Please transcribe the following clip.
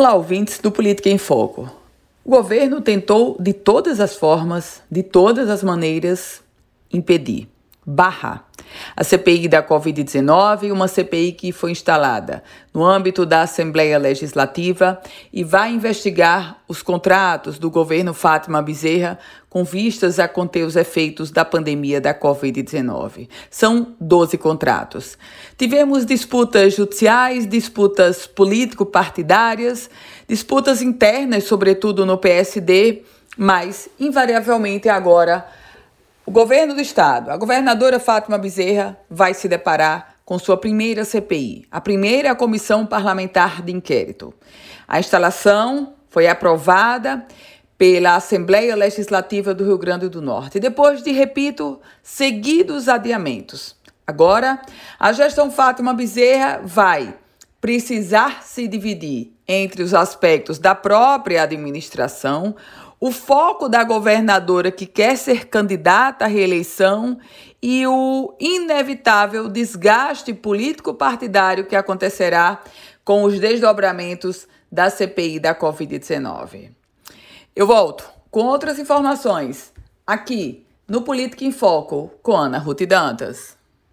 Olá, ouvintes do Política em Foco. O governo tentou, de todas as formas, de todas as maneiras, impedir, barrar a CPI da Covid-19, uma CPI que foi instalada no âmbito da Assembleia Legislativa e vai investigar os contratos do governo Fátima Bezerra com vistas a conter os efeitos da pandemia da Covid-19. São 12 contratos. Tivemos disputas judiciais, disputas político-partidárias, disputas internas, sobretudo no PSD, mas, invariavelmente, agora o governo do estado, a governadora Fátima Bezerra, vai se deparar com sua primeira CPI, a primeira comissão parlamentar de inquérito. A instalação foi aprovada pela Assembleia Legislativa do Rio Grande do Norte, depois de, repito, seguidos adiamentos. Agora, a gestão Fátima Bezerra vai precisar se dividir entre os aspectos da própria administração, o foco da governadora que quer ser candidata à reeleição e o inevitável desgaste político-partidário que acontecerá com os desdobramentos da CPI da Covid-19. Eu volto com outras informações aqui no Política em Foco com Ana Ruth Dantas.